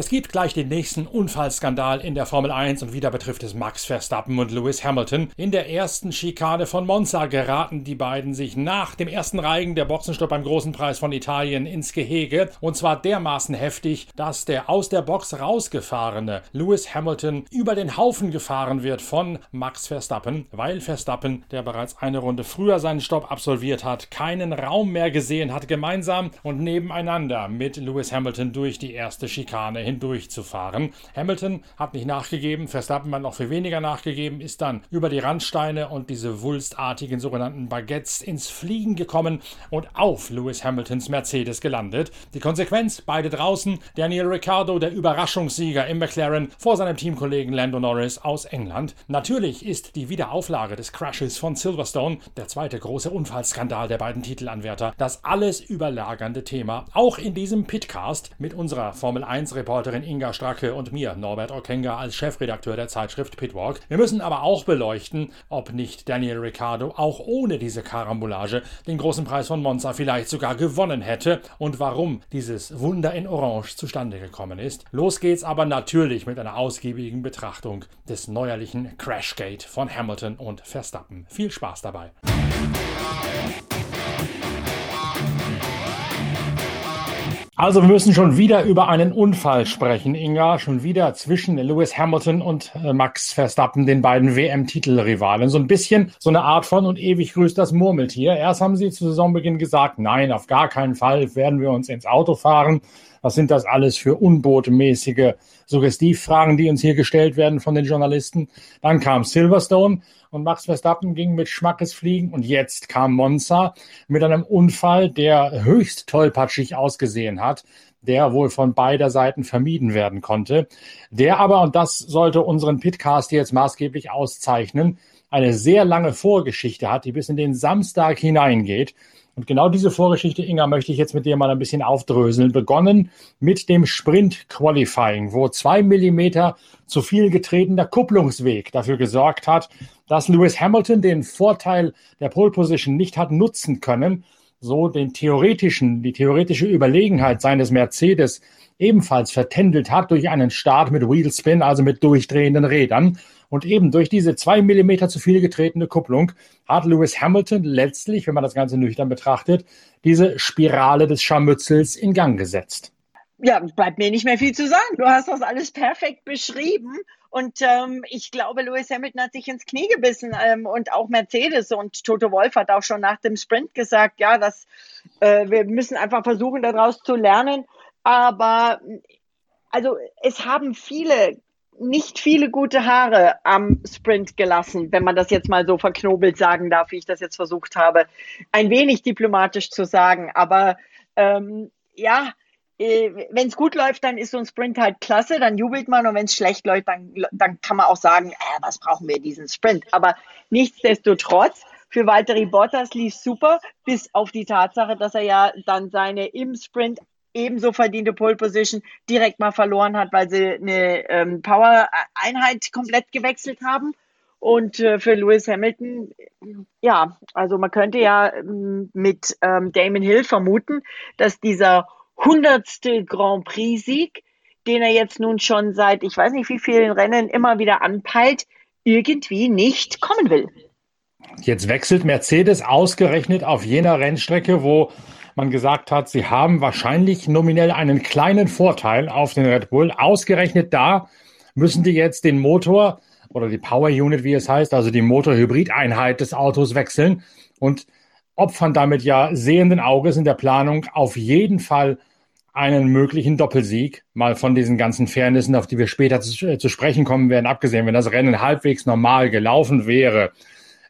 Es gibt gleich den nächsten Unfallskandal in der Formel 1 und wieder betrifft es Max Verstappen und Lewis Hamilton. In der ersten Schikane von Monza geraten die beiden sich nach dem ersten Reigen der Boxenstopp beim Großen Preis von Italien ins Gehege und zwar dermaßen heftig, dass der aus der Box rausgefahrene Lewis Hamilton über den Haufen gefahren wird von Max Verstappen, weil Verstappen, der bereits eine Runde früher seinen Stopp absolviert hat, keinen Raum mehr gesehen hat, gemeinsam und nebeneinander mit Lewis Hamilton durch die erste Schikane hindurchzufahren. Hamilton hat nicht nachgegeben, Verstappen hat noch viel weniger nachgegeben, ist dann über die Randsteine und diese wulstartigen sogenannten Baguettes ins Fliegen gekommen und auf Lewis Hamiltons Mercedes gelandet. Die Konsequenz, beide draußen, Daniel Ricciardo, der Überraschungssieger im McLaren, vor seinem Teamkollegen Lando Norris aus England. Natürlich ist die Wiederauflage des Crashes von Silverstone, der zweite große Unfallskandal der beiden Titelanwärter, das alles überlagernde Thema, auch in diesem Pitcast mit unserer Formel 1 Reporterin Inga Stracke und mir, Norbert Okenga, als Chefredakteur der Zeitschrift Pitwalk. Wir müssen aber auch beleuchten, ob nicht Daniel Ricciardo auch ohne diese Karambolage den großen Preis von Monza vielleicht sogar gewonnen hätte und warum dieses Wunder in Orange zustande gekommen ist. Los geht's aber natürlich mit einer ausgiebigen Betrachtung des neuerlichen Crashgate von Hamilton und Verstappen. Viel Spaß dabei. Also wir müssen schon wieder über einen Unfall sprechen, Inga. Schon wieder zwischen Lewis Hamilton und äh, Max Verstappen, den beiden WM-Titelrivalen. So ein bisschen so eine Art von und ewig grüßt das Murmeltier. Erst haben sie zu Saisonbeginn gesagt, nein, auf gar keinen Fall werden wir uns ins Auto fahren. Was sind das alles für unbotmäßige Suggestivfragen, die uns hier gestellt werden von den Journalisten? Dann kam Silverstone und Max Verstappen ging mit Schmackes fliegen und jetzt kam Monza mit einem Unfall, der höchst tollpatschig ausgesehen hat der wohl von beider Seiten vermieden werden konnte, der aber, und das sollte unseren Pitcast jetzt maßgeblich auszeichnen, eine sehr lange Vorgeschichte hat, die bis in den Samstag hineingeht. Und genau diese Vorgeschichte, Inga, möchte ich jetzt mit dir mal ein bisschen aufdröseln. Begonnen mit dem Sprint Qualifying, wo zwei Millimeter zu viel getretener Kupplungsweg dafür gesorgt hat, dass Lewis Hamilton den Vorteil der Pole Position nicht hat nutzen können, so den theoretischen, die theoretische Überlegenheit seines Mercedes ebenfalls vertändelt hat durch einen Start mit Wheelspin, also mit durchdrehenden Rädern. Und eben durch diese zwei Millimeter zu viel getretene Kupplung hat Lewis Hamilton letztlich, wenn man das Ganze nüchtern betrachtet, diese Spirale des Scharmützels in Gang gesetzt. Ja, bleibt mir nicht mehr viel zu sagen. Du hast das alles perfekt beschrieben. Und ähm, ich glaube, Lewis Hamilton hat sich ins Knie gebissen ähm, und auch Mercedes und Toto Wolf hat auch schon nach dem Sprint gesagt, ja, dass äh, wir müssen einfach versuchen, daraus zu lernen. Aber also es haben viele nicht viele gute Haare am Sprint gelassen, wenn man das jetzt mal so verknobelt sagen darf, wie ich das jetzt versucht habe, ein wenig diplomatisch zu sagen. Aber ähm, ja, äh, wenn es gut läuft, dann ist so ein Sprint halt klasse, dann jubelt man und wenn es schlecht läuft, dann, dann kann man auch sagen, äh, was brauchen wir diesen Sprint. Aber nichtsdestotrotz, für Valtteri Bottas lief super, bis auf die Tatsache, dass er ja dann seine im Sprint ebenso verdiente Pole Position direkt mal verloren hat, weil sie eine ähm, Power-Einheit komplett gewechselt haben. Und äh, für Lewis Hamilton, ja, also man könnte ja ähm, mit ähm, Damon Hill vermuten, dass dieser hundertste Grand Prix-Sieg, den er jetzt nun schon seit ich weiß nicht wie vielen Rennen immer wieder anpeilt, irgendwie nicht kommen will. Jetzt wechselt Mercedes ausgerechnet auf jener Rennstrecke, wo man gesagt hat, sie haben wahrscheinlich nominell einen kleinen Vorteil auf den Red Bull. Ausgerechnet da müssen die jetzt den Motor oder die Power Unit, wie es heißt, also die Motor-Hybrid-Einheit des Autos wechseln und opfern damit ja sehenden Auges in der Planung auf jeden Fall einen möglichen Doppelsieg, mal von diesen ganzen Fairnessen, auf die wir später zu, äh, zu sprechen kommen werden, abgesehen, wenn das Rennen halbwegs normal gelaufen wäre,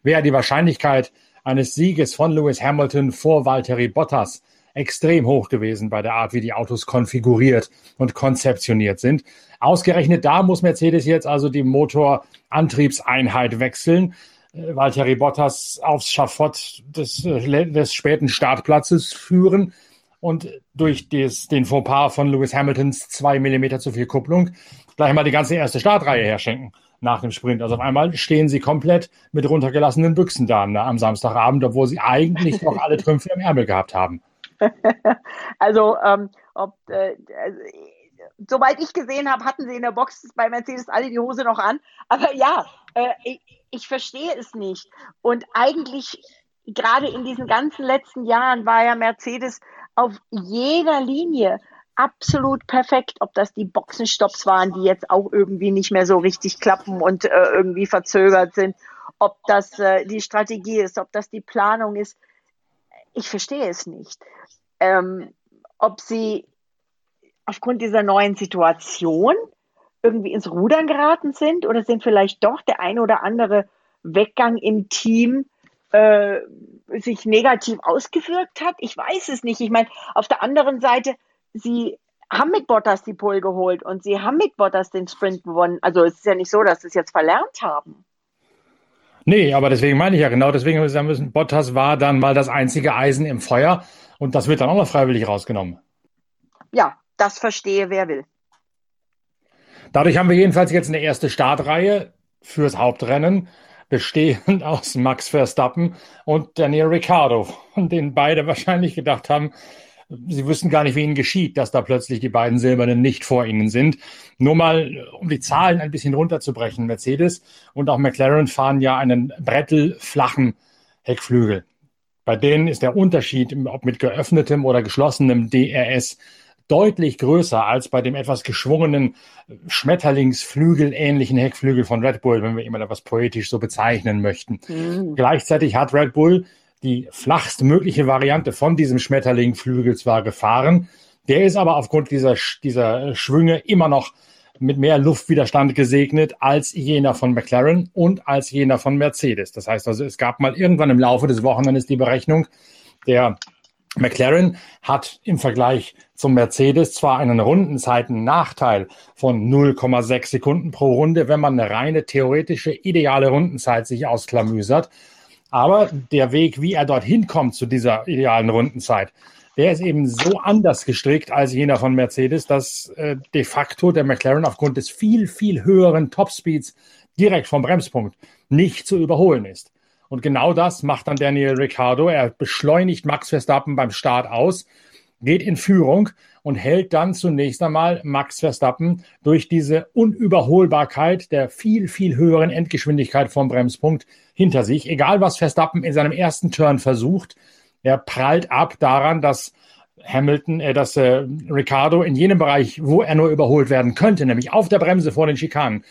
wäre die Wahrscheinlichkeit eines Sieges von Lewis Hamilton vor Valtteri Bottas extrem hoch gewesen bei der Art, wie die Autos konfiguriert und konzeptioniert sind. Ausgerechnet da muss Mercedes jetzt also die Motorantriebseinheit wechseln. Äh, Valtteri Bottas aufs Schafott des, äh, des späten Startplatzes führen und durch des, den Fauxpas von Lewis Hamiltons zwei Millimeter zu viel Kupplung gleich mal die ganze erste Startreihe herschenken nach dem Sprint. Also auf einmal stehen sie komplett mit runtergelassenen Büchsen da ne, am Samstagabend, obwohl sie eigentlich noch alle Trümpfe im Ärmel gehabt haben. Also ähm, ob äh, also, soweit ich gesehen habe, hatten sie in der Box bei Mercedes alle die Hose noch an. Aber ja, äh, ich, ich verstehe es nicht. Und eigentlich gerade in diesen ganzen letzten Jahren war ja Mercedes auf jeder Linie absolut perfekt, ob das die Boxenstopps waren, die jetzt auch irgendwie nicht mehr so richtig klappen und äh, irgendwie verzögert sind, ob das äh, die Strategie ist, ob das die Planung ist. Ich verstehe es nicht. Ähm, ob sie aufgrund dieser neuen Situation irgendwie ins Rudern geraten sind oder sind vielleicht doch der ein oder andere Weggang im Team äh, sich negativ ausgewirkt hat? Ich weiß es nicht. Ich meine, auf der anderen Seite, sie haben mit Bottas die Pole geholt und sie haben mit Bottas den Sprint gewonnen. Also es ist ja nicht so, dass sie es jetzt verlernt haben. Nee, aber deswegen meine ich ja genau, deswegen sagen müssen, Bottas war dann mal das einzige Eisen im Feuer und das wird dann auch noch freiwillig rausgenommen. Ja, das verstehe wer will. Dadurch haben wir jedenfalls jetzt eine erste Startreihe fürs Hauptrennen, bestehend aus Max Verstappen und Daniel Ricciardo, von denen beide wahrscheinlich gedacht haben, sie wüssten gar nicht, wie ihnen geschieht, dass da plötzlich die beiden Silbernen nicht vor ihnen sind. Nur mal, um die Zahlen ein bisschen runterzubrechen. Mercedes und auch McLaren fahren ja einen brettelflachen Heckflügel. Bei denen ist der Unterschied, ob mit geöffnetem oder geschlossenem DRS, deutlich größer als bei dem etwas geschwungenen Schmetterlingsflügel ähnlichen Heckflügel von Red Bull, wenn wir immer etwas poetisch so bezeichnen möchten. Mhm. Gleichzeitig hat Red Bull die flachste mögliche Variante von diesem Schmetterlingflügel zwar gefahren, der ist aber aufgrund dieser, dieser Schwünge immer noch mit mehr Luftwiderstand gesegnet als jener von McLaren und als jener von Mercedes. Das heißt also, es gab mal irgendwann im Laufe des Wochenendes die Berechnung, der McLaren hat im Vergleich zum Mercedes zwar einen Rundenzeiten-Nachteil von 0,6 Sekunden pro Runde, wenn man eine reine theoretische ideale Rundenzeit sich ausklamüsert. Aber der Weg, wie er dorthin kommt zu dieser idealen Rundenzeit, der ist eben so anders gestrickt als jener von Mercedes, dass äh, de facto der McLaren aufgrund des viel, viel höheren Topspeeds direkt vom Bremspunkt nicht zu überholen ist. Und genau das macht dann Daniel Ricciardo. Er beschleunigt Max Verstappen beim Start aus, geht in Führung und hält dann zunächst einmal Max Verstappen durch diese Unüberholbarkeit der viel, viel höheren Endgeschwindigkeit vom Bremspunkt hinter sich. Egal was Verstappen in seinem ersten Turn versucht, er prallt ab daran, dass Hamilton, äh, dass äh, Ricardo in jenem Bereich, wo er nur überholt werden könnte, nämlich auf der Bremse vor den Schikanen,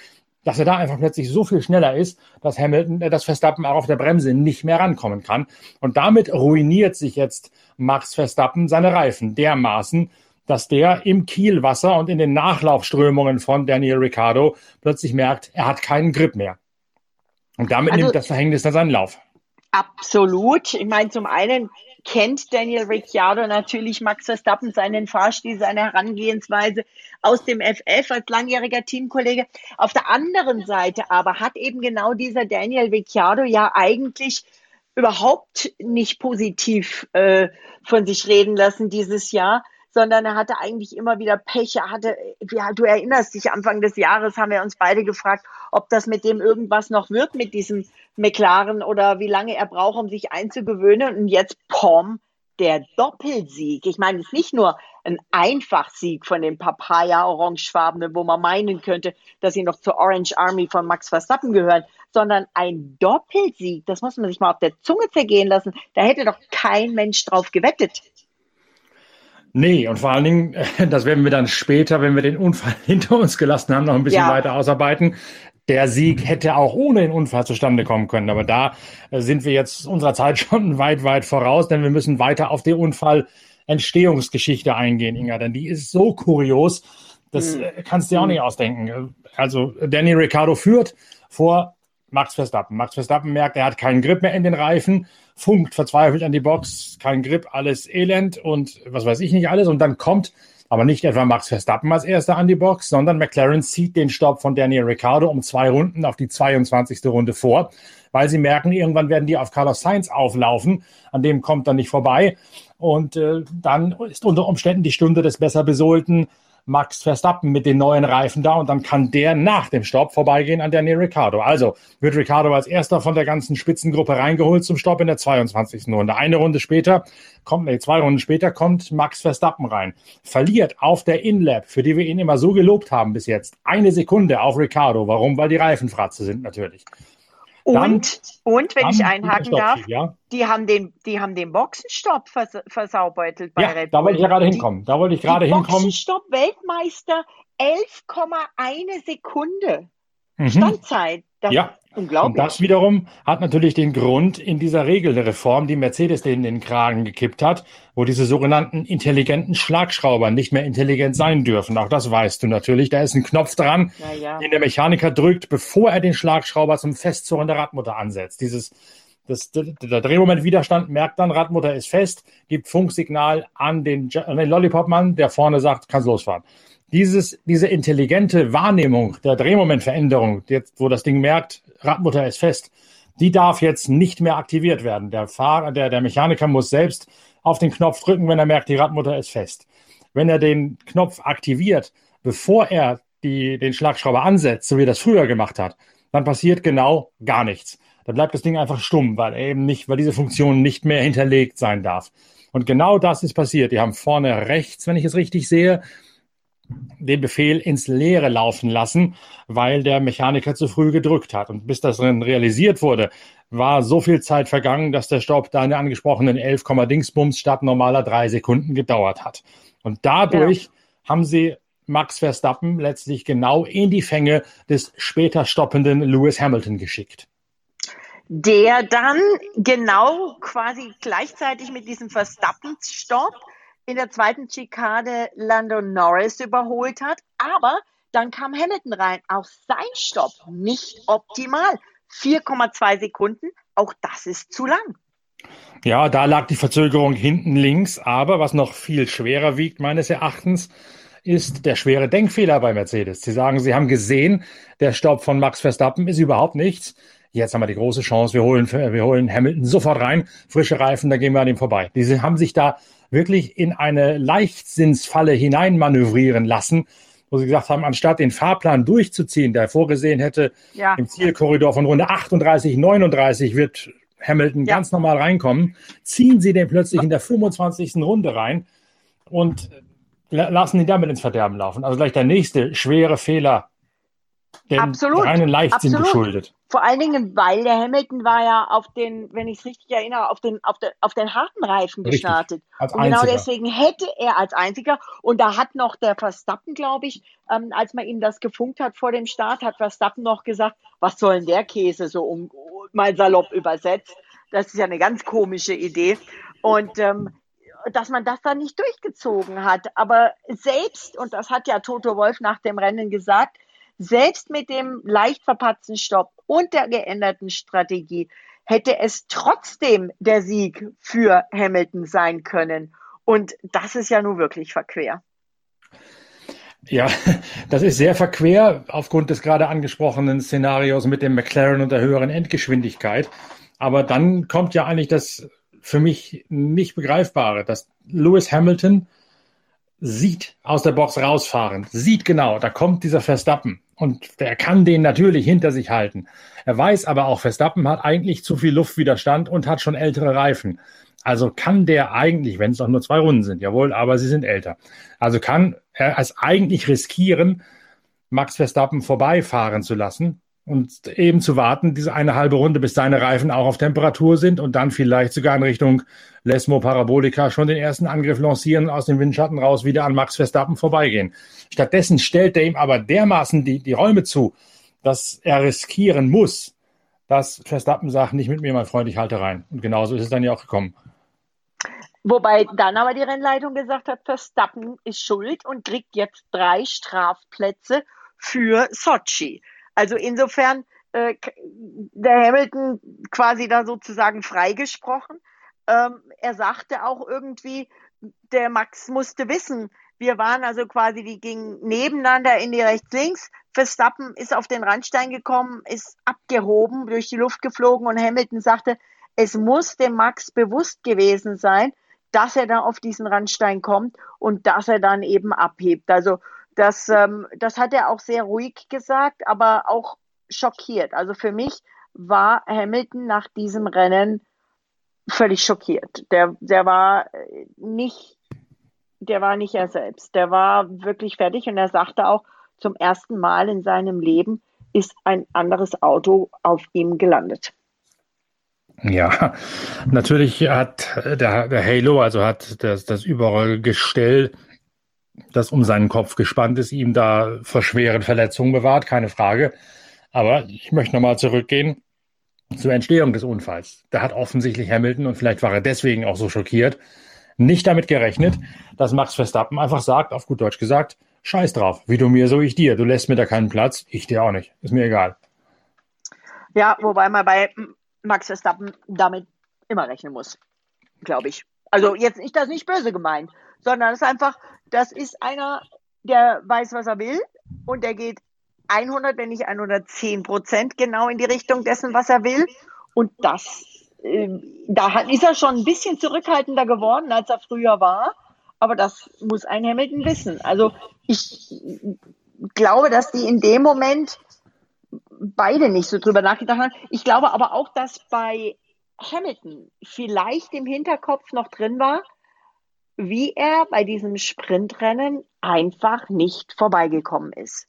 dass er da einfach plötzlich so viel schneller ist, dass Hamilton, äh, dass Verstappen auch auf der Bremse nicht mehr rankommen kann. Und damit ruiniert sich jetzt Max Verstappen seine Reifen dermaßen, dass der im Kielwasser und in den Nachlaufströmungen von Daniel Ricciardo plötzlich merkt, er hat keinen Grip mehr. Und damit also, nimmt das Verhängnis dann seinen Lauf. Absolut. Ich meine, zum einen kennt Daniel Ricciardo natürlich Max Verstappen, seinen Fahrstil, seine Herangehensweise aus dem FF als langjähriger Teamkollege. Auf der anderen Seite aber hat eben genau dieser Daniel Ricciardo ja eigentlich überhaupt nicht positiv äh, von sich reden lassen dieses Jahr sondern er hatte eigentlich immer wieder Pech. Er hatte, ja, du erinnerst dich, Anfang des Jahres haben wir uns beide gefragt, ob das mit dem irgendwas noch wird, mit diesem McLaren oder wie lange er braucht, um sich einzugewöhnen. Und jetzt, pom, der Doppelsieg. Ich meine, es ist nicht nur ein Einfachsieg von den Papaya-Orangefarbenen, wo man meinen könnte, dass sie noch zur Orange Army von Max Verstappen gehören, sondern ein Doppelsieg. Das muss man sich mal auf der Zunge zergehen lassen. Da hätte doch kein Mensch drauf gewettet. Nee, und vor allen Dingen, das werden wir dann später, wenn wir den Unfall hinter uns gelassen haben, noch ein bisschen ja. weiter ausarbeiten. Der Sieg hätte auch ohne den Unfall zustande kommen können. Aber da äh, sind wir jetzt unserer Zeit schon weit, weit voraus, denn wir müssen weiter auf die Unfallentstehungsgeschichte eingehen, Inga. Denn die ist so kurios, das hm. Äh, kannst du dir auch nicht ausdenken. Also Danny Ricciardo führt vor Max Verstappen. Max Verstappen merkt, er hat keinen Grip mehr in den Reifen, funkt verzweifelt an die Box, kein Grip, alles Elend und was weiß ich nicht alles. Und dann kommt aber nicht etwa Max Verstappen als erster an die Box, sondern McLaren zieht den Stopp von Daniel Ricciardo um zwei Runden auf die 22. Runde vor, weil sie merken, irgendwann werden die auf Carlos Sainz auflaufen. An dem kommt dann nicht vorbei. Und äh, dann ist unter Umständen die Stunde des besser besohlten Max Verstappen mit den neuen Reifen da und dann kann der nach dem Stopp vorbeigehen an Daniel Ricciardo. Also wird Ricciardo als erster von der ganzen Spitzengruppe reingeholt zum Stopp in der 22. Runde. Eine Runde später kommt, nee, zwei Runden später kommt Max Verstappen rein. Verliert auf der Inlap, für die wir ihn immer so gelobt haben bis jetzt, eine Sekunde auf Ricciardo. Warum? Weil die Reifenfratze sind natürlich. Und, und wenn ich einhaken darf, ja? die, haben den, die haben den Boxenstopp vers versaubeutelt bei ja, Red Bull. Da wollte ich ja gerade hinkommen. Da wollte ich gerade hinkommen. Boxenstopp Weltmeister 11,1 Sekunde. Mhm. Standzeit. Das ja. Unglaublich. Und das wiederum hat natürlich den Grund in dieser Regelreform, die Mercedes denen in den Kragen gekippt hat, wo diese sogenannten intelligenten Schlagschrauber nicht mehr intelligent sein dürfen. Auch das weißt du natürlich. Da ist ein Knopf dran, ja, ja. den der Mechaniker drückt, bevor er den Schlagschrauber zum Festzurren der Radmutter ansetzt. Dieses das, der Drehmomentwiderstand merkt dann, Radmutter ist fest, gibt Funksignal an den, an den Lollipop-Mann, der vorne sagt, kannst losfahren dieses, diese intelligente Wahrnehmung der Drehmomentveränderung, jetzt, wo das Ding merkt, Radmutter ist fest, die darf jetzt nicht mehr aktiviert werden. Der Fahrer, der, der Mechaniker muss selbst auf den Knopf drücken, wenn er merkt, die Radmutter ist fest. Wenn er den Knopf aktiviert, bevor er die, den Schlagschrauber ansetzt, so wie er das früher gemacht hat, dann passiert genau gar nichts. Da bleibt das Ding einfach stumm, weil eben nicht, weil diese Funktion nicht mehr hinterlegt sein darf. Und genau das ist passiert. Die haben vorne rechts, wenn ich es richtig sehe, den Befehl ins Leere laufen lassen, weil der Mechaniker zu früh gedrückt hat. Und bis das dann realisiert wurde, war so viel Zeit vergangen, dass der Stopp deine angesprochenen 11, Dingsbums statt normaler drei Sekunden gedauert hat. Und dadurch ja. haben sie Max Verstappen letztlich genau in die Fänge des später stoppenden Lewis Hamilton geschickt der dann genau quasi gleichzeitig mit diesem Verstappen-Stopp in der zweiten Chicane Lando Norris überholt hat. Aber dann kam Hamilton rein. Auch sein Stopp nicht optimal. 4,2 Sekunden, auch das ist zu lang. Ja, da lag die Verzögerung hinten links, aber was noch viel schwerer wiegt meines Erachtens, ist der schwere Denkfehler bei Mercedes. Sie sagen, sie haben gesehen, der Stopp von Max Verstappen ist überhaupt nichts. Jetzt haben wir die große Chance, wir holen, wir holen Hamilton sofort rein, frische Reifen, da gehen wir an ihm vorbei. Diese haben sich da wirklich in eine Leichtsinnsfalle hineinmanövrieren lassen, wo sie gesagt haben, anstatt den Fahrplan durchzuziehen, der vorgesehen hätte, ja. im Zielkorridor von Runde 38, 39 wird Hamilton ja. ganz normal reinkommen, ziehen sie den plötzlich in der 25. Runde rein und lassen ihn damit ins Verderben laufen. Also gleich der nächste schwere Fehler dem Absolut. reinen Leichtsinn Absolut. geschuldet. Vor allen Dingen, weil der Hamilton war ja auf den, wenn ich es richtig erinnere, auf den, auf, den, auf den harten Reifen richtig. gestartet. Als und genau deswegen hätte er als einziger, und da hat noch der Verstappen, glaube ich, ähm, als man ihm das gefunkt hat vor dem Start, hat Verstappen noch gesagt, was soll denn der Käse so um, mal salopp übersetzt. Das ist ja eine ganz komische Idee. Und ähm, dass man das dann nicht durchgezogen hat. Aber selbst, und das hat ja Toto Wolf nach dem Rennen gesagt, selbst mit dem leicht verpatzten Stopp und der geänderten Strategie hätte es trotzdem der Sieg für Hamilton sein können. Und das ist ja nun wirklich verquer. Ja, das ist sehr verquer aufgrund des gerade angesprochenen Szenarios mit dem McLaren und der höheren Endgeschwindigkeit. Aber dann kommt ja eigentlich das für mich nicht begreifbare, dass Lewis Hamilton sieht aus der Box rausfahren, sieht genau, da kommt dieser Verstappen und der kann den natürlich hinter sich halten. Er weiß aber auch, Verstappen hat eigentlich zu viel Luftwiderstand und hat schon ältere Reifen. Also kann der eigentlich, wenn es auch nur zwei Runden sind, jawohl, aber sie sind älter. Also kann er es eigentlich riskieren, Max Verstappen vorbeifahren zu lassen und eben zu warten, diese eine halbe Runde, bis seine Reifen auch auf Temperatur sind und dann vielleicht sogar in Richtung Lesmo Parabolica schon den ersten Angriff lancieren, aus dem Windschatten raus wieder an Max Verstappen vorbeigehen. Stattdessen stellt er ihm aber dermaßen die, die Räume zu, dass er riskieren muss, dass Verstappen sagt, nicht mit mir, mein Freund, ich halte rein. Und genauso ist es dann ja auch gekommen. Wobei dann aber die Rennleitung gesagt hat, Verstappen ist schuld und kriegt jetzt drei Strafplätze für Sochi. Also insofern äh, der Hamilton quasi da sozusagen freigesprochen. Ähm, er sagte auch irgendwie, der Max musste wissen, wir waren also quasi, die gingen nebeneinander in die rechts-links. Verstappen ist auf den Randstein gekommen, ist abgehoben, durch die Luft geflogen und Hamilton sagte, es muss dem Max bewusst gewesen sein, dass er da auf diesen Randstein kommt und dass er dann eben abhebt. Also Das, ähm, das hat er auch sehr ruhig gesagt, aber auch schockiert. Also für mich war Hamilton nach diesem Rennen völlig schockiert. Der, der war nicht, der war nicht er selbst. Der war wirklich fertig und er sagte auch, zum ersten Mal in seinem Leben ist ein anderes Auto auf ihm gelandet. Ja, natürlich hat der, der Halo, also hat das, das überall Gestell, das um seinen Kopf gespannt ist, ihm da vor schweren Verletzungen bewahrt, keine Frage. Aber ich möchte nochmal zurückgehen zur Entstehung des Unfalls. Da hat offensichtlich Hamilton, und vielleicht war er deswegen auch so schockiert, nicht damit gerechnet, dass Max Verstappen einfach sagt, auf gut Deutsch gesagt, scheiß drauf, wie du mir, so ich dir. Du lässt mir da keinen Platz, ich dir auch nicht. Ist mir egal. Ja, wobei man bei Max Verstappen damit immer rechnen muss, glaube ich. Also jetzt nicht das nicht böse gemeint, sondern es ist einfach, das ist einer, der weiß, was er will und der geht 100, wenn nicht 110 Prozent genau in die Richtung dessen, was er will. Und das, äh, da ist er schon ein bisschen zurückhaltender geworden, als er früher war. Aber das muss ein Hamilton wissen. Also ich glaube, dass die in dem Moment beide nicht so drüber nachgedacht haben. Ich glaube aber auch, dass bei Hamilton vielleicht im Hinterkopf noch drin war, wie er bei diesem Sprintrennen einfach nicht vorbeigekommen ist.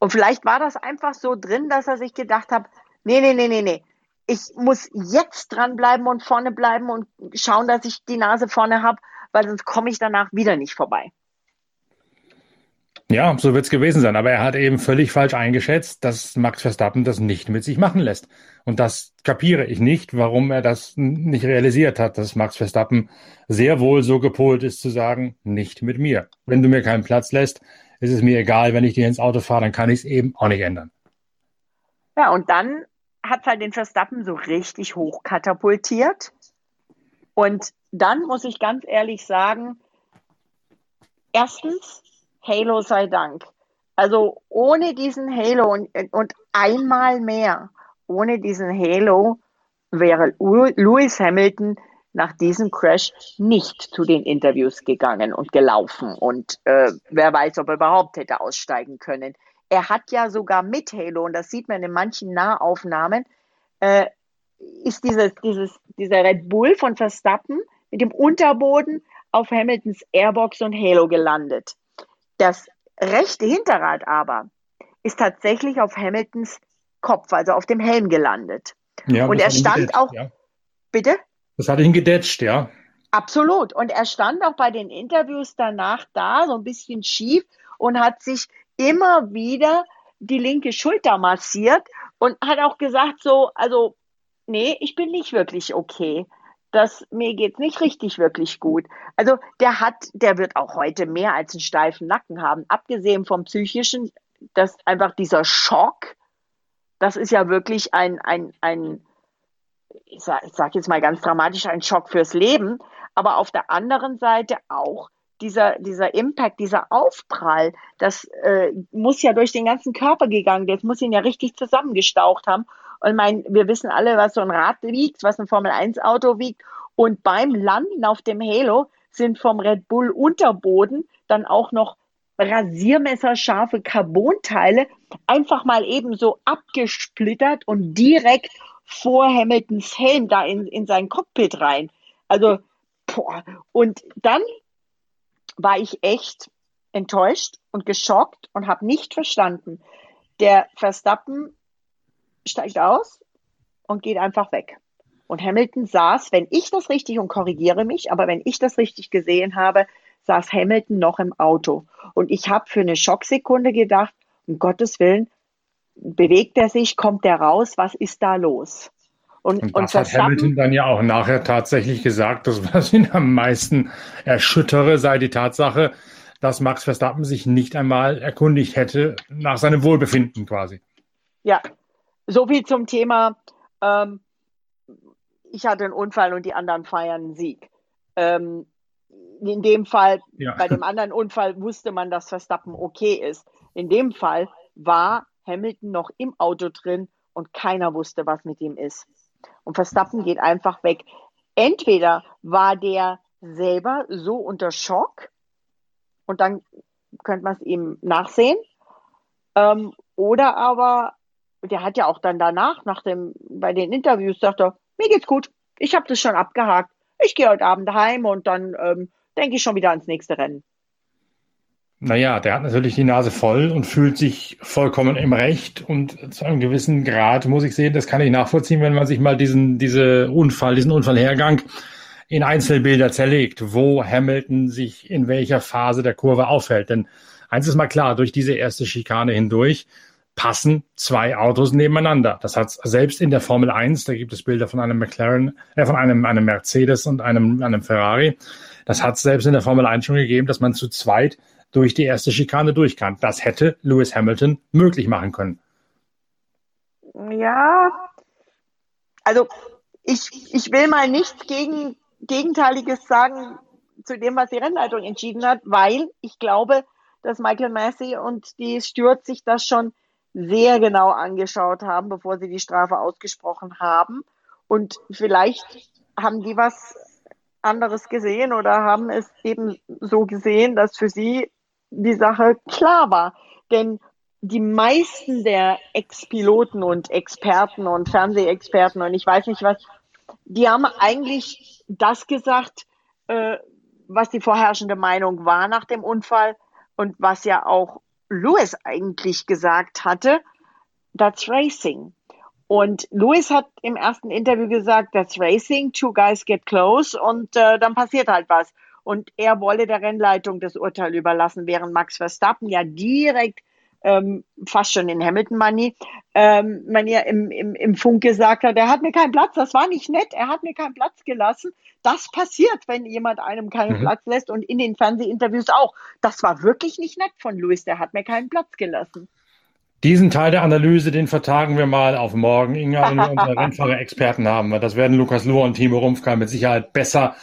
Und vielleicht war das einfach so drin, dass er sich gedacht hat, nee, nee, nee, nee, nee. Ich muss jetzt dranbleiben und vorne bleiben und schauen, dass ich die Nase vorne habe, weil sonst komme ich danach wieder nicht vorbei. Ja, so wird es gewesen sein. Aber er hat eben völlig falsch eingeschätzt, dass Max Verstappen das nicht mit sich machen lässt. Und das kapiere ich nicht, warum er das nicht realisiert hat, dass Max Verstappen sehr wohl so gepolt ist zu sagen, nicht mit mir. Wenn du mir keinen Platz lässt, ist es mir egal, wenn ich dir ins Auto fahre, dann kann ich es eben auch nicht ändern. Ja, und dann hat halt den Verstappen so richtig hoch katapultiert. Und dann muss ich ganz ehrlich sagen, erstens, Halo sei Dank. Also ohne diesen Halo und, und einmal mehr, ohne diesen Halo wäre Lewis Hamilton nach diesem Crash nicht zu den Interviews gegangen und gelaufen. Und äh, wer weiß, ob er überhaupt hätte aussteigen können. Er hat ja sogar mit Halo, und das sieht man in manchen Nahaufnahmen, äh, ist dieses, dieses, dieser Red Bull von Verstappen mit dem Unterboden auf Hamiltons Airbox und Halo gelandet. Das rechte Hinterrad aber ist tatsächlich auf Hamiltons Kopf, also auf dem Helm gelandet. Ja, und er stand auch. Ja. Bitte? Das hat ihn gedetscht, ja. Absolut. Und er stand auch bei den Interviews danach da, so ein bisschen schief und hat sich immer wieder die linke Schulter massiert und hat auch gesagt so, also, nee, ich bin nicht wirklich okay. Das, mir geht's nicht richtig wirklich gut. Also, der hat, der wird auch heute mehr als einen steifen Nacken haben. Abgesehen vom psychischen, dass einfach dieser Schock, das ist ja wirklich ein, ein, ein, ich sage sag jetzt mal ganz dramatisch, ein Schock fürs Leben, aber auf der anderen Seite auch dieser, dieser Impact, dieser Aufprall, das äh, muss ja durch den ganzen Körper gegangen, das muss ihn ja richtig zusammengestaucht haben. Und mein, wir wissen alle, was so ein Rad wiegt, was ein Formel-1-Auto wiegt. Und beim Landen auf dem Halo sind vom Red Bull Unterboden dann auch noch rasiermesserscharfe Carbonteile einfach mal eben so abgesplittert und direkt vor Hamiltons Helm da in, in sein Cockpit rein. Also, boah. Und dann war ich echt enttäuscht und geschockt und habe nicht verstanden. Der Verstappen steigt aus und geht einfach weg. Und Hamilton saß, wenn ich das richtig und korrigiere mich, aber wenn ich das richtig gesehen habe, saß Hamilton noch im Auto. Und ich habe für eine Schocksekunde gedacht, um Gottes Willen, bewegt er sich, kommt er raus, was ist da los? Und, und, und das hat Hamilton dann ja auch nachher tatsächlich gesagt, dass was ihn am meisten erschüttere, sei die Tatsache, dass Max Verstappen sich nicht einmal erkundigt hätte nach seinem Wohlbefinden quasi. Ja, so viel zum Thema, ähm, ich hatte einen Unfall und die anderen feiern einen Sieg. Ähm, in dem Fall, ja. bei dem anderen Unfall wusste man, dass Verstappen okay ist. In dem Fall war Hamilton noch im Auto drin und keiner wusste, was mit ihm ist. Und Verstappen geht einfach weg. Entweder war der selber so unter Schock und dann könnte man es ihm nachsehen. Ähm, oder aber, der hat ja auch dann danach, nach dem, bei den Interviews, sagt er, mir geht's gut, ich habe das schon abgehakt. Ich gehe heute Abend heim und dann ähm, denke ich schon wieder ans nächste Rennen. Naja, der hat natürlich die Nase voll und fühlt sich vollkommen im Recht und zu einem gewissen Grad muss ich sehen, das kann ich nachvollziehen, wenn man sich mal diesen, diese Unfall, diesen Unfallhergang in Einzelbilder zerlegt, wo Hamilton sich in welcher Phase der Kurve aufhält. Denn eins ist mal klar, durch diese erste Schikane hindurch passen zwei Autos nebeneinander. Das hat selbst in der Formel 1, da gibt es Bilder von einem McLaren, äh, von einem, einem Mercedes und einem, einem Ferrari. Das hat selbst in der Formel 1 schon gegeben, dass man zu zweit durch die erste Schikane durch kann. Das hätte Lewis Hamilton möglich machen können. Ja, also ich, ich will mal nichts gegen, Gegenteiliges sagen zu dem, was die Rennleitung entschieden hat, weil ich glaube, dass Michael Massey und die Stewart sich das schon sehr genau angeschaut haben, bevor sie die Strafe ausgesprochen haben. Und vielleicht haben die was anderes gesehen oder haben es eben so gesehen, dass für sie die Sache klar war. Denn die meisten der Ex-Piloten und Experten und Fernsehexperten und ich weiß nicht was, die haben eigentlich das gesagt, äh, was die vorherrschende Meinung war nach dem Unfall und was ja auch Lewis eigentlich gesagt hatte, that's racing. Und Lewis hat im ersten Interview gesagt, that's racing, two guys get close und äh, dann passiert halt was und er wolle der Rennleitung das Urteil überlassen, während Max Verstappen ja direkt ähm, fast schon in Hamilton Money, ähm, man ja im, im, im Funk gesagt hat, er hat mir keinen Platz, das war nicht nett, er hat mir keinen Platz gelassen. Das passiert, wenn jemand einem keinen mhm. Platz lässt und in den Fernsehinterviews auch. Das war wirklich nicht nett von Luis, der hat mir keinen Platz gelassen. Diesen Teil der Analyse, den vertagen wir mal auf morgen, Inga, wenn wir unsere Rennfahrer-Experten haben. Das werden Lukas Lohr und Timo Rumpfkeil mit Sicherheit besser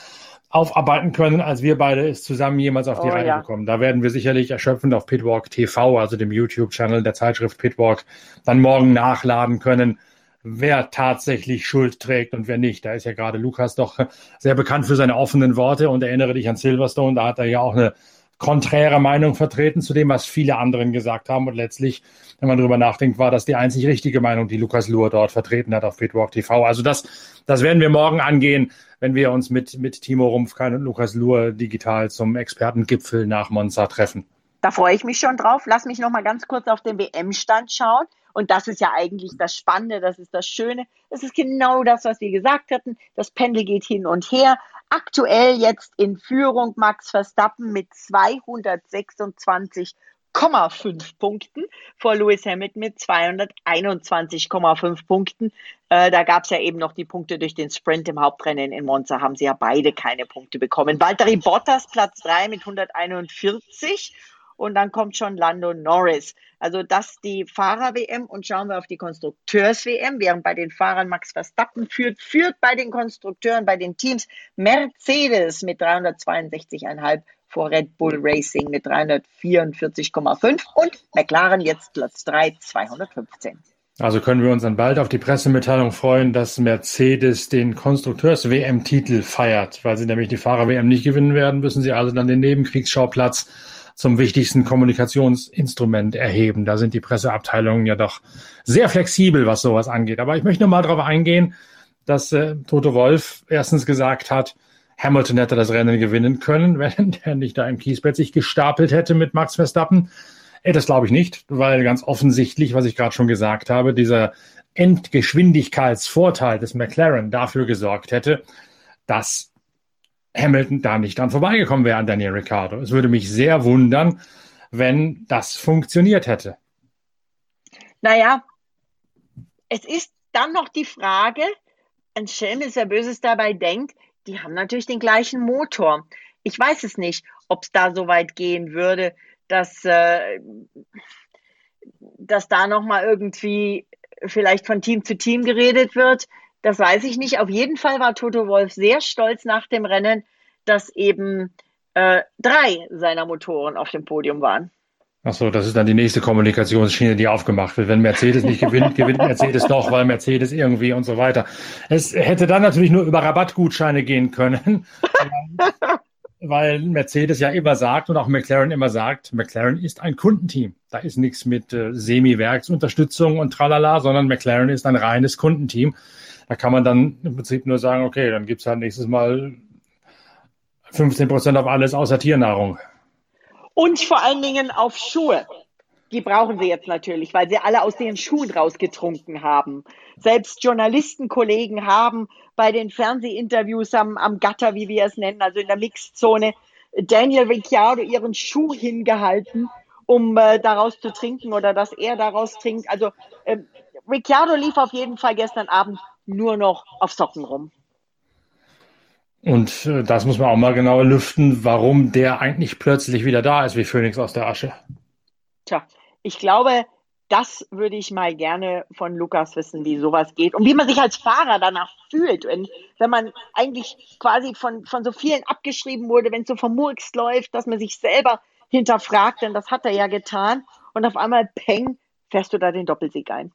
aufarbeiten können, als wir beide es zusammen jemals auf die oh, Reihe ja. bekommen. Da werden wir sicherlich erschöpfend auf Pitwalk TV, also dem YouTube-Channel der Zeitschrift Pitwalk, dann morgen nachladen können, wer tatsächlich Schuld trägt und wer nicht. Da ist ja gerade Lukas doch sehr bekannt für seine offenen Worte und erinnere dich an Silverstone, da hat er ja auch eine konträre Meinung vertreten zu dem, was viele anderen gesagt haben. Und letztlich, wenn man darüber nachdenkt, war das die einzig richtige Meinung, die Lukas Luhr dort vertreten hat auf Pitwalk TV. Also das, das werden wir morgen angehen, wenn wir uns mit, mit Timo Rumpfkein und Lukas Luhr digital zum Expertengipfel nach Monza treffen. Da freue ich mich schon drauf. Lass mich noch mal ganz kurz auf den WM-Stand schauen. Und das ist ja eigentlich das Spannende, das ist das Schöne. Das ist genau das, was wir gesagt hatten. Das Pendel geht hin und her. Aktuell jetzt in Führung Max Verstappen mit 226,5 Punkten vor Lewis Hamilton mit 221,5 Punkten. Äh, da gab es ja eben noch die Punkte durch den Sprint im Hauptrennen in Monza, haben sie ja beide keine Punkte bekommen. Valtteri Bottas Platz 3 mit 141 und dann kommt schon Lando Norris. Also das die Fahrer-WM und schauen wir auf die Konstrukteurs-WM, während bei den Fahrern Max Verstappen führt, führt bei den Konstrukteuren, bei den Teams Mercedes mit 362,5 vor Red Bull Racing mit 344,5 und McLaren jetzt Platz 3, 215. Also können wir uns dann bald auf die Pressemitteilung freuen, dass Mercedes den Konstrukteurs-WM-Titel feiert. Weil sie nämlich die Fahrer-WM nicht gewinnen werden, müssen sie also dann den Nebenkriegsschauplatz zum wichtigsten Kommunikationsinstrument erheben. Da sind die Presseabteilungen ja doch sehr flexibel, was sowas angeht. Aber ich möchte nur mal darauf eingehen, dass äh, Toto Wolf erstens gesagt hat, Hamilton hätte das Rennen gewinnen können, wenn er nicht da im Kiesbett sich gestapelt hätte mit Max Verstappen. Äh, das glaube ich nicht, weil ganz offensichtlich, was ich gerade schon gesagt habe, dieser Endgeschwindigkeitsvorteil des McLaren dafür gesorgt hätte, dass Hamilton da nicht dran vorbeigekommen wäre an Daniel Ricciardo. Es würde mich sehr wundern, wenn das funktioniert hätte. Naja, es ist dann noch die Frage, ein Schelm ist, wer Böses dabei denkt, die haben natürlich den gleichen Motor. Ich weiß es nicht, ob es da so weit gehen würde, dass, äh, dass da nochmal irgendwie vielleicht von Team zu Team geredet wird. Das weiß ich nicht. Auf jeden Fall war Toto Wolf sehr stolz nach dem Rennen, dass eben äh, drei seiner Motoren auf dem Podium waren. Ach so, das ist dann die nächste Kommunikationsschiene, die aufgemacht wird. Wenn Mercedes nicht gewinnt, gewinnt Mercedes doch, weil Mercedes irgendwie und so weiter. Es hätte dann natürlich nur über Rabattgutscheine gehen können. weil Mercedes ja immer sagt und auch McLaren immer sagt, McLaren ist ein Kundenteam. Da ist nichts mit äh, Semi-Werksunterstützung und tralala, sondern McLaren ist ein reines Kundenteam. Da kann man dann im Prinzip nur sagen, okay, dann gibt's halt nächstes Mal 15 Prozent auf alles außer Tiernahrung. Und vor allen Dingen auf Schuhe. Die brauchen sie jetzt natürlich, weil sie alle aus den Schuhen rausgetrunken haben. Selbst Journalistenkollegen haben bei den Fernsehinterviews am, am Gatter, wie wir es nennen, also in der Mixzone, Daniel Ricciardo ihren Schuh hingehalten, um äh, daraus zu trinken oder dass er daraus trinkt. Also äh, Ricciardo lief auf jeden Fall gestern Abend nur noch auf Socken rum. Und äh, das muss man auch mal genauer lüften, warum der eigentlich plötzlich wieder da ist wie Phoenix aus der Asche. Tja, ich glaube, das würde ich mal gerne von Lukas wissen, wie sowas geht und wie man sich als Fahrer danach fühlt, wenn, wenn man eigentlich quasi von, von so vielen abgeschrieben wurde, wenn es so vermurkst läuft, dass man sich selber hinterfragt, denn das hat er ja getan und auf einmal, peng, fährst du da den Doppelsieg ein.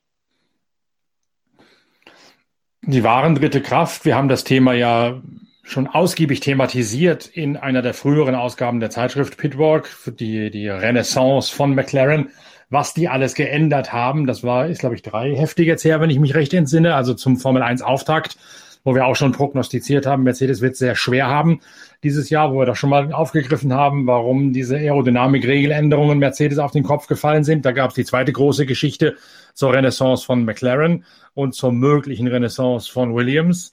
Die wahren dritte Kraft, wir haben das Thema ja schon ausgiebig thematisiert in einer der früheren Ausgaben der Zeitschrift Pitwalk, die, die Renaissance von McLaren was die alles geändert haben. Das war, ist, glaube ich, drei heftige jetzt her, wenn ich mich recht entsinne, also zum Formel 1 Auftakt, wo wir auch schon prognostiziert haben, Mercedes wird sehr schwer haben dieses Jahr, wo wir das schon mal aufgegriffen haben, warum diese Aerodynamik-Regeländerungen Mercedes auf den Kopf gefallen sind. Da gab es die zweite große Geschichte zur Renaissance von McLaren und zur möglichen Renaissance von Williams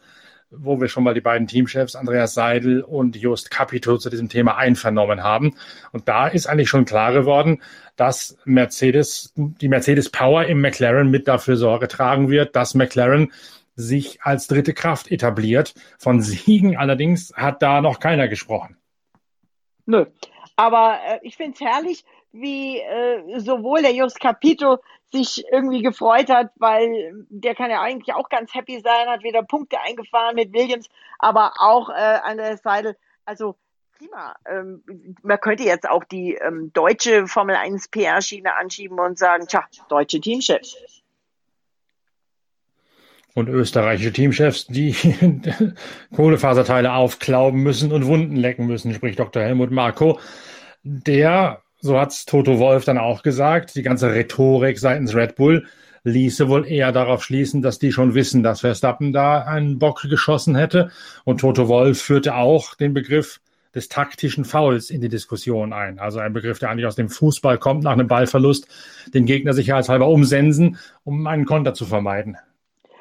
wo wir schon mal die beiden Teamchefs Andreas Seidel und Just Capito zu diesem Thema einvernommen haben. Und da ist eigentlich schon klar geworden, dass Mercedes, die Mercedes Power im McLaren mit dafür Sorge tragen wird, dass McLaren sich als dritte Kraft etabliert. Von Siegen allerdings hat da noch keiner gesprochen. Nö. Aber äh, ich finde es herrlich, wie äh, sowohl der Just Capito sich irgendwie gefreut hat, weil der kann ja eigentlich auch ganz happy sein, hat wieder Punkte eingefahren mit Williams, aber auch äh, Andreas Seidel. Also prima. Ähm, man könnte jetzt auch die ähm, deutsche Formel 1 PR-Schiene anschieben und sagen, tja, deutsche Teamchefs. Und österreichische Teamchefs, die Kohlefaserteile aufklauben müssen und Wunden lecken müssen, spricht Dr. Helmut Marko. Der so hat's Toto Wolf dann auch gesagt, die ganze Rhetorik seitens Red Bull ließe wohl eher darauf schließen, dass die schon wissen, dass Verstappen da einen Bock geschossen hätte. Und Toto Wolf führte auch den Begriff des taktischen Fouls in die Diskussion ein. Also ein Begriff, der eigentlich aus dem Fußball kommt, nach einem Ballverlust den Gegner sicherheitshalber umsensen, um einen Konter zu vermeiden.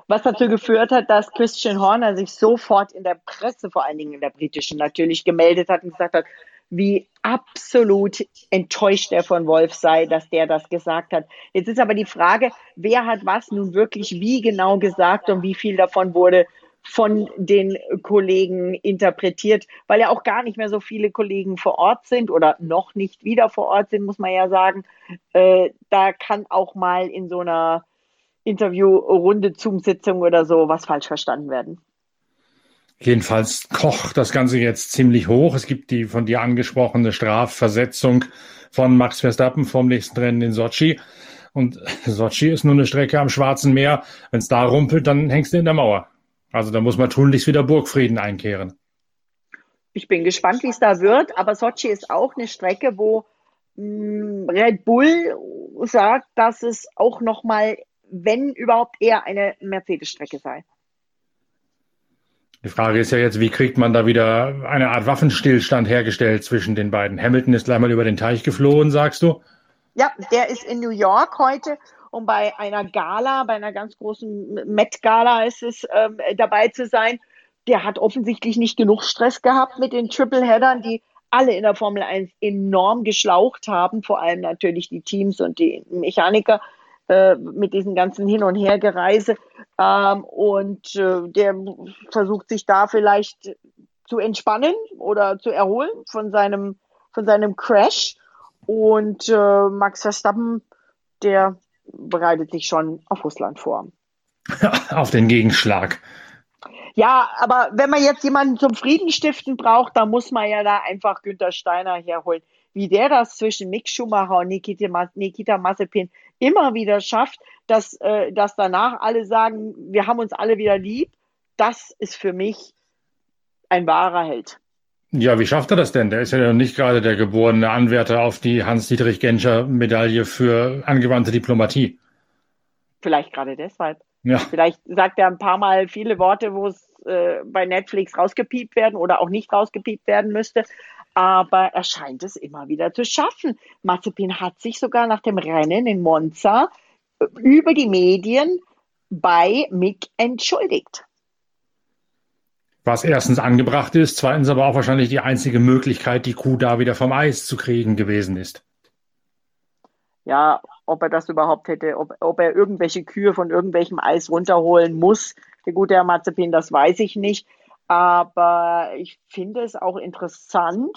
Was dazu geführt hat, dass Christian Horner sich sofort in der Presse, vor allen Dingen in der britischen, natürlich gemeldet hat und gesagt hat, wie absolut enttäuscht er von Wolf sei, dass der das gesagt hat. Jetzt ist aber die Frage, wer hat was nun wirklich wie genau gesagt und wie viel davon wurde von den Kollegen interpretiert, weil ja auch gar nicht mehr so viele Kollegen vor Ort sind oder noch nicht wieder vor Ort sind, muss man ja sagen. Äh, da kann auch mal in so einer Interviewrunde, Zoom-Sitzung oder so was falsch verstanden werden. Jedenfalls kocht das Ganze jetzt ziemlich hoch. Es gibt die von dir angesprochene Strafversetzung von Max Verstappen vom nächsten Rennen in Sochi. Und Sochi ist nur eine Strecke am Schwarzen Meer. Wenn es da rumpelt, dann hängst du in der Mauer. Also da muss man tunlichst wieder Burgfrieden einkehren. Ich bin gespannt, wie es da wird. Aber Sochi ist auch eine Strecke, wo mm, Red Bull sagt, dass es auch nochmal, wenn überhaupt eher eine Mercedes-Strecke sei. Die Frage ist ja jetzt, wie kriegt man da wieder eine Art Waffenstillstand hergestellt zwischen den beiden? Hamilton ist gleich mal über den Teich geflohen, sagst du? Ja, der ist in New York heute, um bei einer Gala, bei einer ganz großen Met-Gala ist es, ähm, dabei zu sein. Der hat offensichtlich nicht genug Stress gehabt mit den Tripleheadern, die alle in der Formel 1 enorm geschlaucht haben, vor allem natürlich die Teams und die Mechaniker äh, mit diesen ganzen Hin- und Hergereise. Ähm, und äh, der versucht sich da vielleicht zu entspannen oder zu erholen von seinem, von seinem Crash. Und äh, Max Verstappen, der bereitet sich schon auf Russland vor. auf den Gegenschlag. Ja, aber wenn man jetzt jemanden zum Frieden stiften braucht, dann muss man ja da einfach Günter Steiner herholen wie der das zwischen Mick Schumacher und Nikita, Nikita Mazepin immer wieder schafft, dass, äh, dass danach alle sagen, wir haben uns alle wieder lieb, das ist für mich ein wahrer Held. Ja, wie schafft er das denn? Der ist ja nicht gerade der geborene Anwärter auf die Hans-Dietrich-Genscher-Medaille für angewandte Diplomatie. Vielleicht gerade deshalb. Ja. Vielleicht sagt er ein paar Mal viele Worte, wo es äh, bei Netflix rausgepiept werden oder auch nicht rausgepiept werden müsste. Aber er scheint es immer wieder zu schaffen. Mazepin hat sich sogar nach dem Rennen in Monza äh, über die Medien bei Mick entschuldigt. Was erstens angebracht ist, zweitens aber auch wahrscheinlich die einzige Möglichkeit, die Kuh da wieder vom Eis zu kriegen gewesen ist. Ja, ob er das überhaupt hätte, ob, ob er irgendwelche Kühe von irgendwelchem Eis runterholen muss, der gute Herr Mazepin, das weiß ich nicht. Aber ich finde es auch interessant,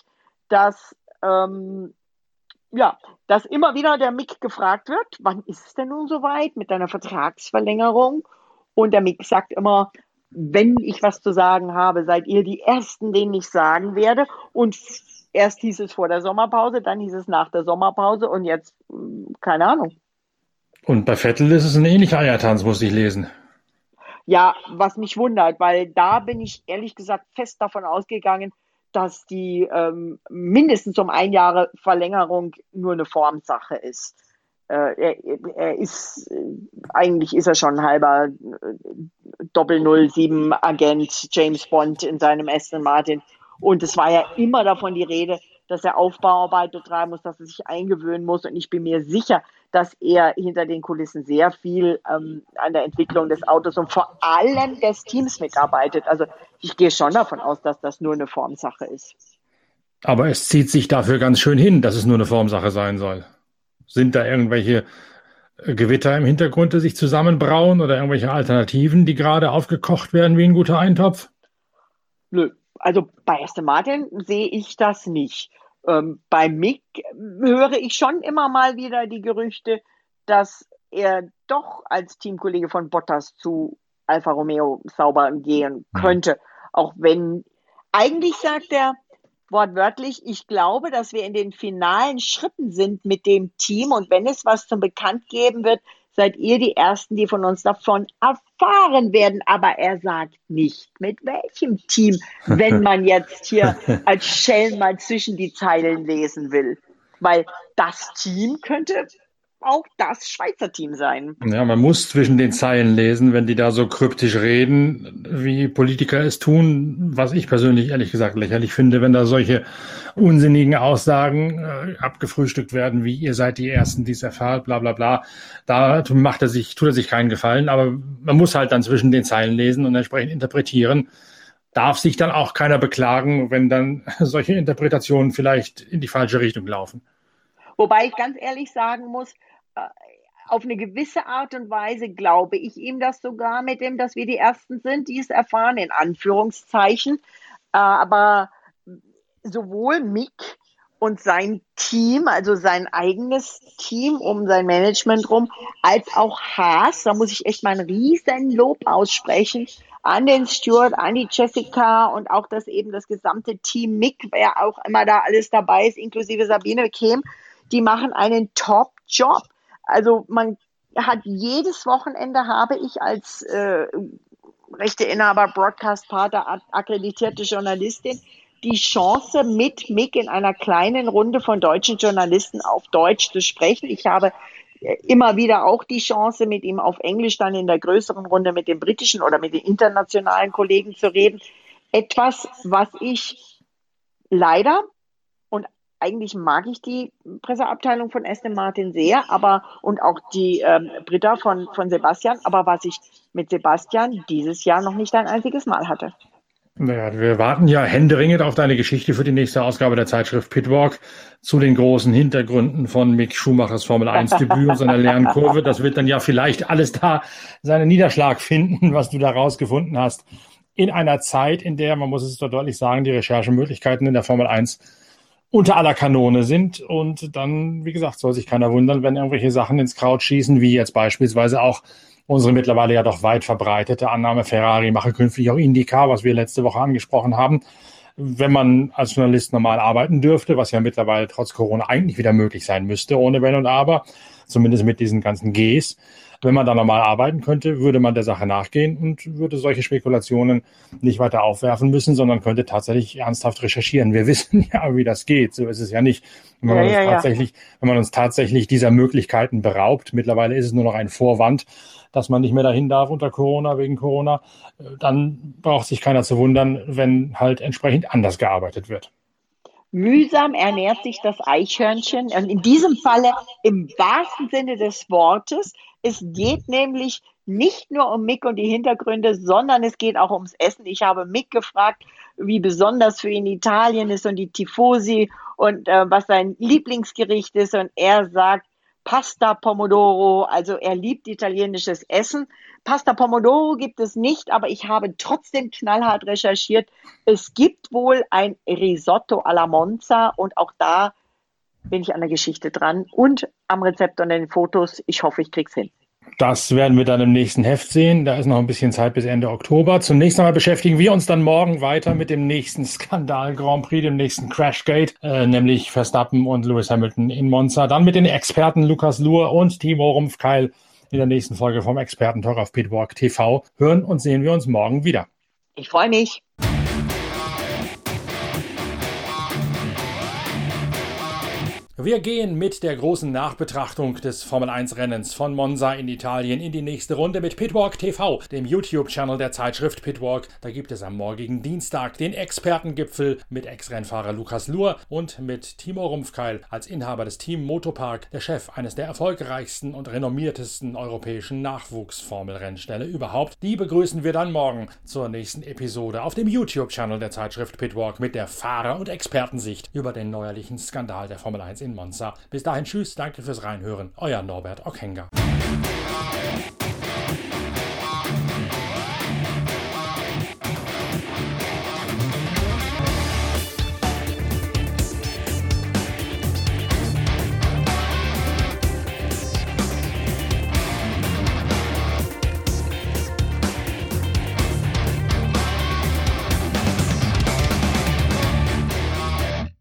dass ähm, ja, dass immer wieder der Mick gefragt wird, wann ist es denn nun soweit mit deiner Vertragsverlängerung? Und der Mick sagt immer, wenn ich was zu sagen habe, seid ihr die Ersten, denen ich sagen werde. Und erst hieß es vor der Sommerpause, dann hieß es nach der Sommerpause und jetzt hm, keine Ahnung. Und bei Vettel ist es ein ähnlicher Eiertanz, muss ich lesen. Ja, was mich wundert, weil da bin ich ehrlich gesagt fest davon ausgegangen, dass die ähm, mindestens um ein Jahre Verlängerung nur eine Formsache ist. Äh, er, er, ist, äh, eigentlich ist er schon halber äh, Doppel-07-Agent James Bond in seinem Aston Martin. Und es war ja immer davon die Rede, dass er Aufbauarbeit betreiben muss, dass er sich eingewöhnen muss. Und ich bin mir sicher, dass er hinter den Kulissen sehr viel ähm, an der Entwicklung des Autos und vor allem des Teams mitarbeitet. Also ich gehe schon davon aus, dass das nur eine Formsache ist. Aber es zieht sich dafür ganz schön hin, dass es nur eine Formsache sein soll. Sind da irgendwelche äh, Gewitter im Hintergrund, die sich zusammenbrauen oder irgendwelche Alternativen, die gerade aufgekocht werden wie ein guter Eintopf? Nö, also bei Aston Martin sehe ich das nicht. Ähm, bei Mick höre ich schon immer mal wieder die Gerüchte, dass er doch als Teamkollege von Bottas zu Alfa Romeo sauber gehen mhm. könnte. Auch wenn eigentlich sagt er wortwörtlich, ich glaube, dass wir in den finalen Schritten sind mit dem Team und wenn es was zum Bekannt geben wird, seid ihr die Ersten, die von uns davon erfahren werden. Aber er sagt nicht, mit welchem Team, wenn man jetzt hier als Shell mal zwischen die Zeilen lesen will. Weil das Team könnte auch das Schweizer Team sein. Ja, man muss zwischen den Zeilen lesen, wenn die da so kryptisch reden, wie Politiker es tun, was ich persönlich ehrlich gesagt lächerlich finde, wenn da solche unsinnigen Aussagen äh, abgefrühstückt werden, wie ihr seid die Ersten, die es erfahrt, bla bla bla. Da macht er sich, tut er sich keinen Gefallen, aber man muss halt dann zwischen den Zeilen lesen und entsprechend interpretieren. Darf sich dann auch keiner beklagen, wenn dann solche Interpretationen vielleicht in die falsche Richtung laufen. Wobei ich ganz ehrlich sagen muss, auf eine gewisse Art und Weise glaube ich ihm das sogar mit dem, dass wir die Ersten sind, die es erfahren, in Anführungszeichen. Äh, aber sowohl Mick und sein Team, also sein eigenes Team um sein Management rum, als auch Haas, da muss ich echt mal ein riesen Lob aussprechen, an den Stuart, an die Jessica und auch das eben das gesamte Team Mick, wer auch immer da alles dabei ist, inklusive Sabine Kehm, die machen einen Top-Job. Also man hat jedes Wochenende habe ich als äh, Rechteinhaber, Broadcast-Partner, akkreditierte Journalistin die Chance, mit Mick in einer kleinen Runde von deutschen Journalisten auf Deutsch zu sprechen. Ich habe äh, immer wieder auch die Chance, mit ihm auf Englisch dann in der größeren Runde mit den britischen oder mit den internationalen Kollegen zu reden. Etwas, was ich leider eigentlich mag ich die Presseabteilung von Aston Martin sehr, aber und auch die ähm, Britta von, von Sebastian, aber was ich mit Sebastian dieses Jahr noch nicht ein einziges Mal hatte. Naja, wir warten ja händeringend auf deine Geschichte für die nächste Ausgabe der Zeitschrift Pitwalk zu den großen Hintergründen von Mick Schumachers Formel 1 Debüt und seiner Lernkurve. Das wird dann ja vielleicht alles da seinen Niederschlag finden, was du da rausgefunden hast. In einer Zeit, in der, man muss es doch deutlich sagen, die Recherchemöglichkeiten in der Formel 1 unter aller Kanone sind. Und dann, wie gesagt, soll sich keiner wundern, wenn irgendwelche Sachen ins Kraut schießen, wie jetzt beispielsweise auch unsere mittlerweile ja doch weit verbreitete Annahme, Ferrari mache künftig auch Indica, was wir letzte Woche angesprochen haben. Wenn man als Journalist normal arbeiten dürfte, was ja mittlerweile trotz Corona eigentlich wieder möglich sein müsste, ohne Wenn und Aber, zumindest mit diesen ganzen Gs, Wenn man da normal arbeiten könnte, würde man der Sache nachgehen und würde solche Spekulationen nicht weiter aufwerfen müssen, sondern könnte tatsächlich ernsthaft recherchieren. Wir wissen ja, wie das geht. So ist es ja nicht. Wenn man, ja, uns, tatsächlich, wenn man uns tatsächlich dieser Möglichkeiten beraubt, mittlerweile ist es nur noch ein Vorwand, dass man nicht mehr dahin darf unter Corona, wegen Corona, dann braucht sich keiner zu wundern, wenn halt entsprechend anders gearbeitet wird. Mühsam ernährt sich das Eichhörnchen und in diesem Falle im wahrsten Sinne des Wortes. Es geht nämlich nicht nur um Mick und die Hintergründe, sondern es geht auch ums Essen. Ich habe Mick gefragt, wie besonders für ihn Italien ist und die Tifosi und äh, was sein Lieblingsgericht ist. Und er sagt, Pasta Pomodoro, also er liebt italienisches Essen. Pasta Pomodoro gibt es nicht, aber ich habe trotzdem knallhart recherchiert. Es gibt wohl ein Risotto alla Monza und auch da bin ich an der Geschichte dran und am Rezept und den Fotos. Ich hoffe, ich krieg's hin. Das werden wir dann im nächsten Heft sehen. Da ist noch ein bisschen Zeit bis Ende Oktober. Zunächst einmal beschäftigen wir uns dann morgen weiter mit dem nächsten Skandal Grand Prix, dem nächsten Crashgate, äh, nämlich Verstappen und Lewis Hamilton in Monza. Dann mit den Experten Lukas Luhr und Timo Rumpfkeil in der nächsten Folge vom Expertentalk auf Pitwalk TV. Hören und sehen wir uns morgen wieder. Ich freue mich. Wir gehen mit der großen Nachbetrachtung des Formel 1 Rennens von Monza in Italien in die nächste Runde mit Pitwalk TV, dem YouTube-Channel der Zeitschrift Pitwalk. Da gibt es am morgigen Dienstag den Expertengipfel mit Ex-Rennfahrer Lukas Luhr und mit Timo Rumpfkeil als Inhaber des Team Motopark, der Chef eines der erfolgreichsten und renommiertesten europäischen Nachwuchsformelrennställe überhaupt. Die begrüßen wir dann morgen zur nächsten Episode auf dem YouTube-Channel der Zeitschrift Pitwalk mit der Fahrer- und Expertensicht über den neuerlichen Skandal der Formel 1 in Monza. Bis dahin, tschüss, danke fürs Reinhören. Euer Norbert Ockhenger.